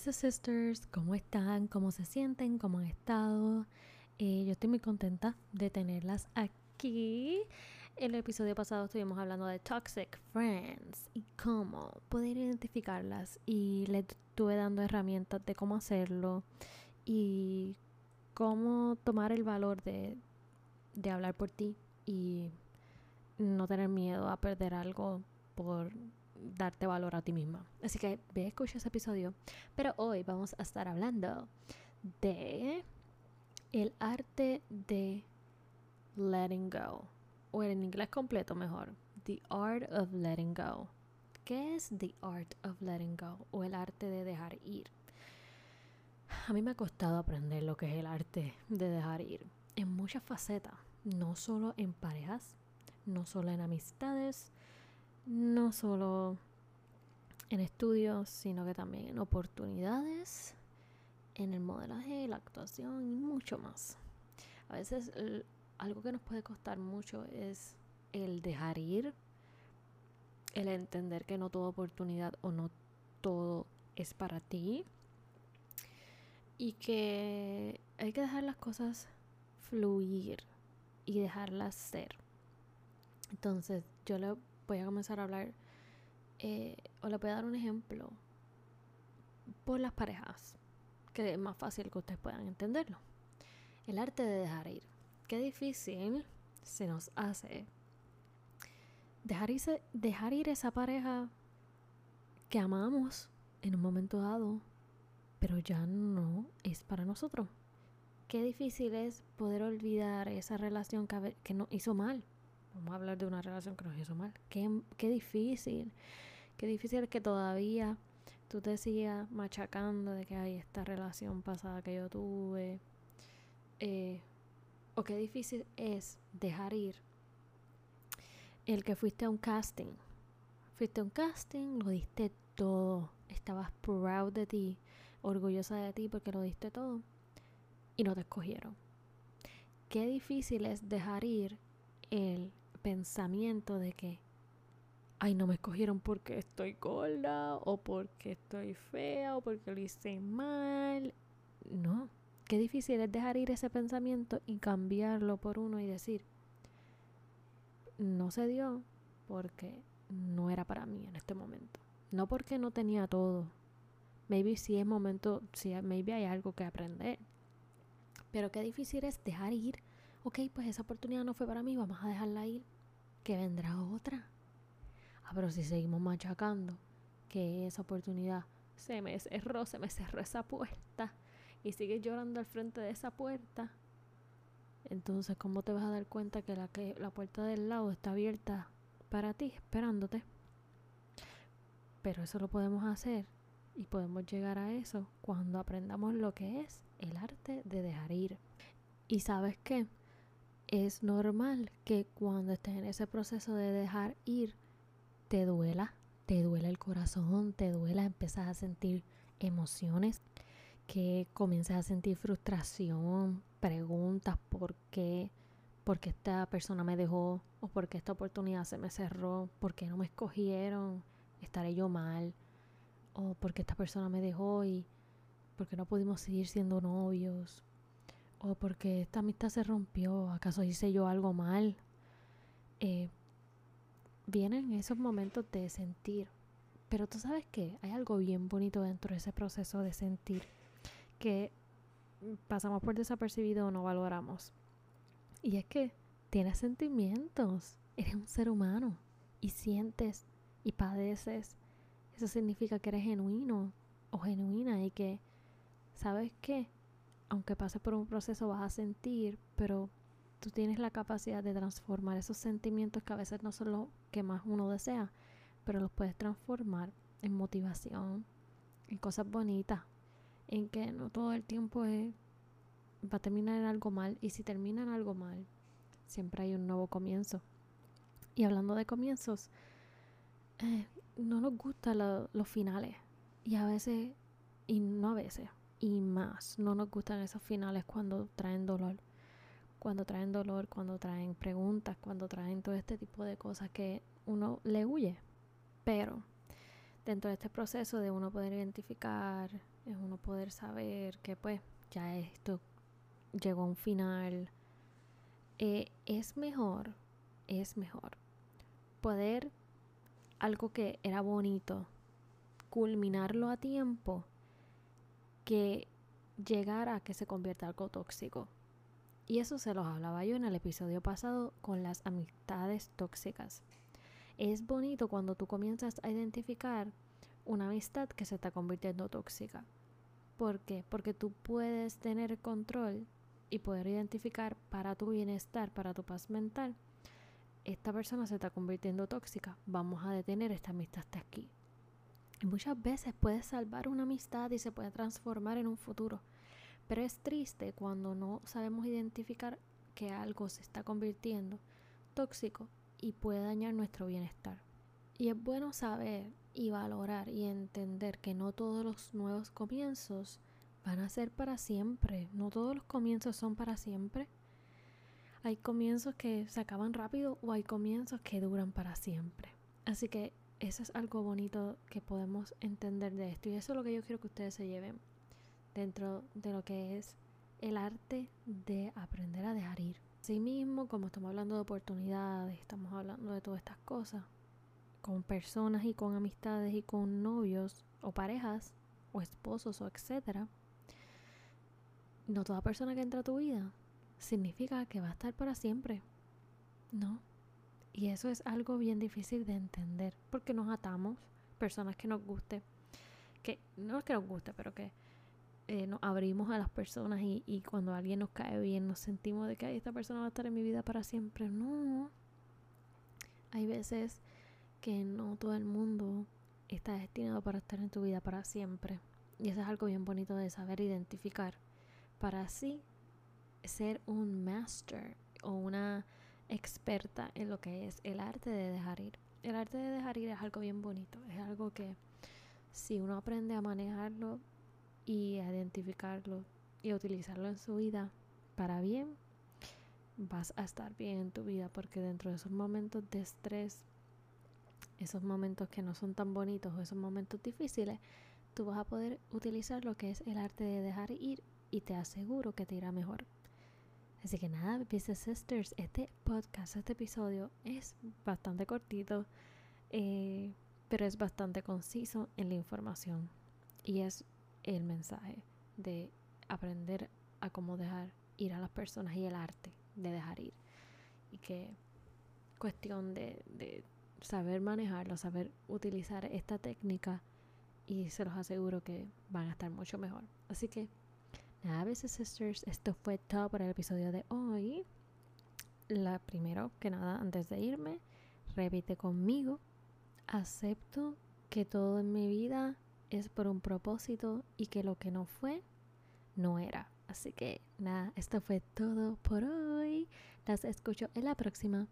Sisters, ¿cómo están? ¿Cómo se sienten? ¿Cómo han estado? Eh, yo estoy muy contenta de tenerlas aquí. En el episodio pasado estuvimos hablando de Toxic Friends y cómo poder identificarlas y les estuve dando herramientas de cómo hacerlo y cómo tomar el valor de, de hablar por ti y no tener miedo a perder algo por darte valor a ti misma. Así que ve a escuchar ese episodio. Pero hoy vamos a estar hablando de el arte de letting go. O en inglés completo mejor. The art of letting go. ¿Qué es the art of letting go? O el arte de dejar ir. A mí me ha costado aprender lo que es el arte de dejar ir. En muchas facetas. No solo en parejas. No solo en amistades no solo en estudios, sino que también en oportunidades, en el modelaje, la actuación y mucho más. A veces algo que nos puede costar mucho es el dejar ir, el entender que no toda oportunidad o no todo es para ti y que hay que dejar las cosas fluir y dejarlas ser. Entonces yo le voy a comenzar a hablar, eh, o le voy a dar un ejemplo por las parejas, que es más fácil que ustedes puedan entenderlo. El arte de dejar ir. Qué difícil se nos hace dejar, dejar ir esa pareja que amamos en un momento dado, pero ya no es para nosotros. Qué difícil es poder olvidar esa relación que, que nos hizo mal, Vamos a hablar de una relación que nos hizo mal. Qué, qué difícil. Qué difícil que todavía tú te sigas machacando de que hay esta relación pasada que yo tuve. Eh, o qué difícil es dejar ir el que fuiste a un casting. Fuiste a un casting, lo diste todo. Estabas proud de ti, orgullosa de ti porque lo diste todo. Y no te escogieron. Qué difícil es dejar ir el pensamiento de que, ay, no me escogieron porque estoy gorda o porque estoy fea o porque lo hice mal. No, qué difícil es dejar ir ese pensamiento y cambiarlo por uno y decir, no se dio porque no era para mí en este momento. No porque no tenía todo. Maybe si es momento, si maybe hay algo que aprender. Pero qué difícil es dejar ir ok, pues esa oportunidad no fue para mí, vamos a dejarla ir, que vendrá otra. Ah, pero si seguimos machacando, que esa oportunidad se me cerró, se me cerró esa puerta y sigues llorando al frente de esa puerta, entonces ¿cómo te vas a dar cuenta que la, que la puerta del lado está abierta para ti, esperándote? Pero eso lo podemos hacer y podemos llegar a eso cuando aprendamos lo que es el arte de dejar ir. ¿Y sabes qué? Es normal que cuando estés en ese proceso de dejar ir, te duela, te duela el corazón, te duela, empiezas a sentir emociones, que comienzas a sentir frustración, preguntas por qué, por qué esta persona me dejó, o por qué esta oportunidad se me cerró, por qué no me escogieron, estaré yo mal, o por qué esta persona me dejó y por qué no pudimos seguir siendo novios, o porque esta amistad se rompió, acaso hice yo algo mal. Eh, vienen esos momentos de sentir. Pero tú sabes que hay algo bien bonito dentro de ese proceso de sentir que pasamos por desapercibido o no valoramos. Y es que tienes sentimientos, eres un ser humano y sientes y padeces. Eso significa que eres genuino o genuina y que, ¿sabes qué? Aunque pases por un proceso vas a sentir, pero tú tienes la capacidad de transformar esos sentimientos que a veces no son lo que más uno desea, pero los puedes transformar en motivación, en cosas bonitas, en que no todo el tiempo va a terminar en algo mal y si termina en algo mal, siempre hay un nuevo comienzo. Y hablando de comienzos, eh, no nos gustan los finales y a veces, y no a veces, y más. No nos gustan esos finales cuando traen dolor. Cuando traen dolor, cuando traen preguntas, cuando traen todo este tipo de cosas que uno le huye. Pero dentro de este proceso de uno poder identificar es uno poder saber que pues ya esto llegó a un final. Eh, es mejor, es mejor poder algo que era bonito, culminarlo a tiempo, que llegar a que se convierta algo tóxico. Y eso se los hablaba yo en el episodio pasado con las amistades tóxicas. Es bonito cuando tú comienzas a identificar una amistad que se está convirtiendo tóxica. ¿Por qué? Porque tú puedes tener control y poder identificar para tu bienestar, para tu paz mental, esta persona se está convirtiendo tóxica, vamos a detener esta amistad hasta aquí. Y muchas veces puedes salvar una amistad y se puede transformar en un futuro. Pero es triste cuando no sabemos identificar que algo se está convirtiendo tóxico y puede dañar nuestro bienestar. Y es bueno saber y valorar y entender que no todos los nuevos comienzos van a ser para siempre. No todos los comienzos son para siempre. Hay comienzos que se acaban rápido o hay comienzos que duran para siempre. Así que eso es algo bonito que podemos entender de esto. Y eso es lo que yo quiero que ustedes se lleven dentro de lo que es el arte de aprender a dejar ir. Así mismo, como estamos hablando de oportunidades, estamos hablando de todas estas cosas, con personas y con amistades y con novios o parejas o esposos o etcétera, no toda persona que entra a tu vida significa que va a estar para siempre. No. Y eso es algo bien difícil de entender porque nos atamos personas que nos guste, que no es que nos guste, pero que eh, nos abrimos a las personas y, y, cuando alguien nos cae bien nos sentimos de que esta persona va a estar en mi vida para siempre. No. Hay veces que no todo el mundo está destinado para estar en tu vida para siempre. Y eso es algo bien bonito de saber identificar. Para así ser un master o una experta en lo que es el arte de dejar ir. El arte de dejar ir es algo bien bonito. Es algo que si uno aprende a manejarlo y a identificarlo y a utilizarlo en su vida para bien, vas a estar bien en tu vida porque dentro de esos momentos de estrés esos momentos que no son tan bonitos o esos momentos difíciles, tú vas a poder utilizar lo que es el arte de dejar ir y te aseguro que te irá mejor. Así que nada, Business Sisters, este podcast, este episodio es bastante cortito, eh, pero es bastante conciso en la información. Y es el mensaje de aprender a cómo dejar ir a las personas y el arte de dejar ir. Y que cuestión de, de saber manejarlo, saber utilizar esta técnica y se los aseguro que van a estar mucho mejor. Así que, nada, veces sisters, esto fue todo para el episodio de hoy. La primero que nada, antes de irme, repite conmigo. Acepto que todo en mi vida es por un propósito y que lo que no fue, no era. Así que nada, esto fue todo por hoy. Las escucho en la próxima.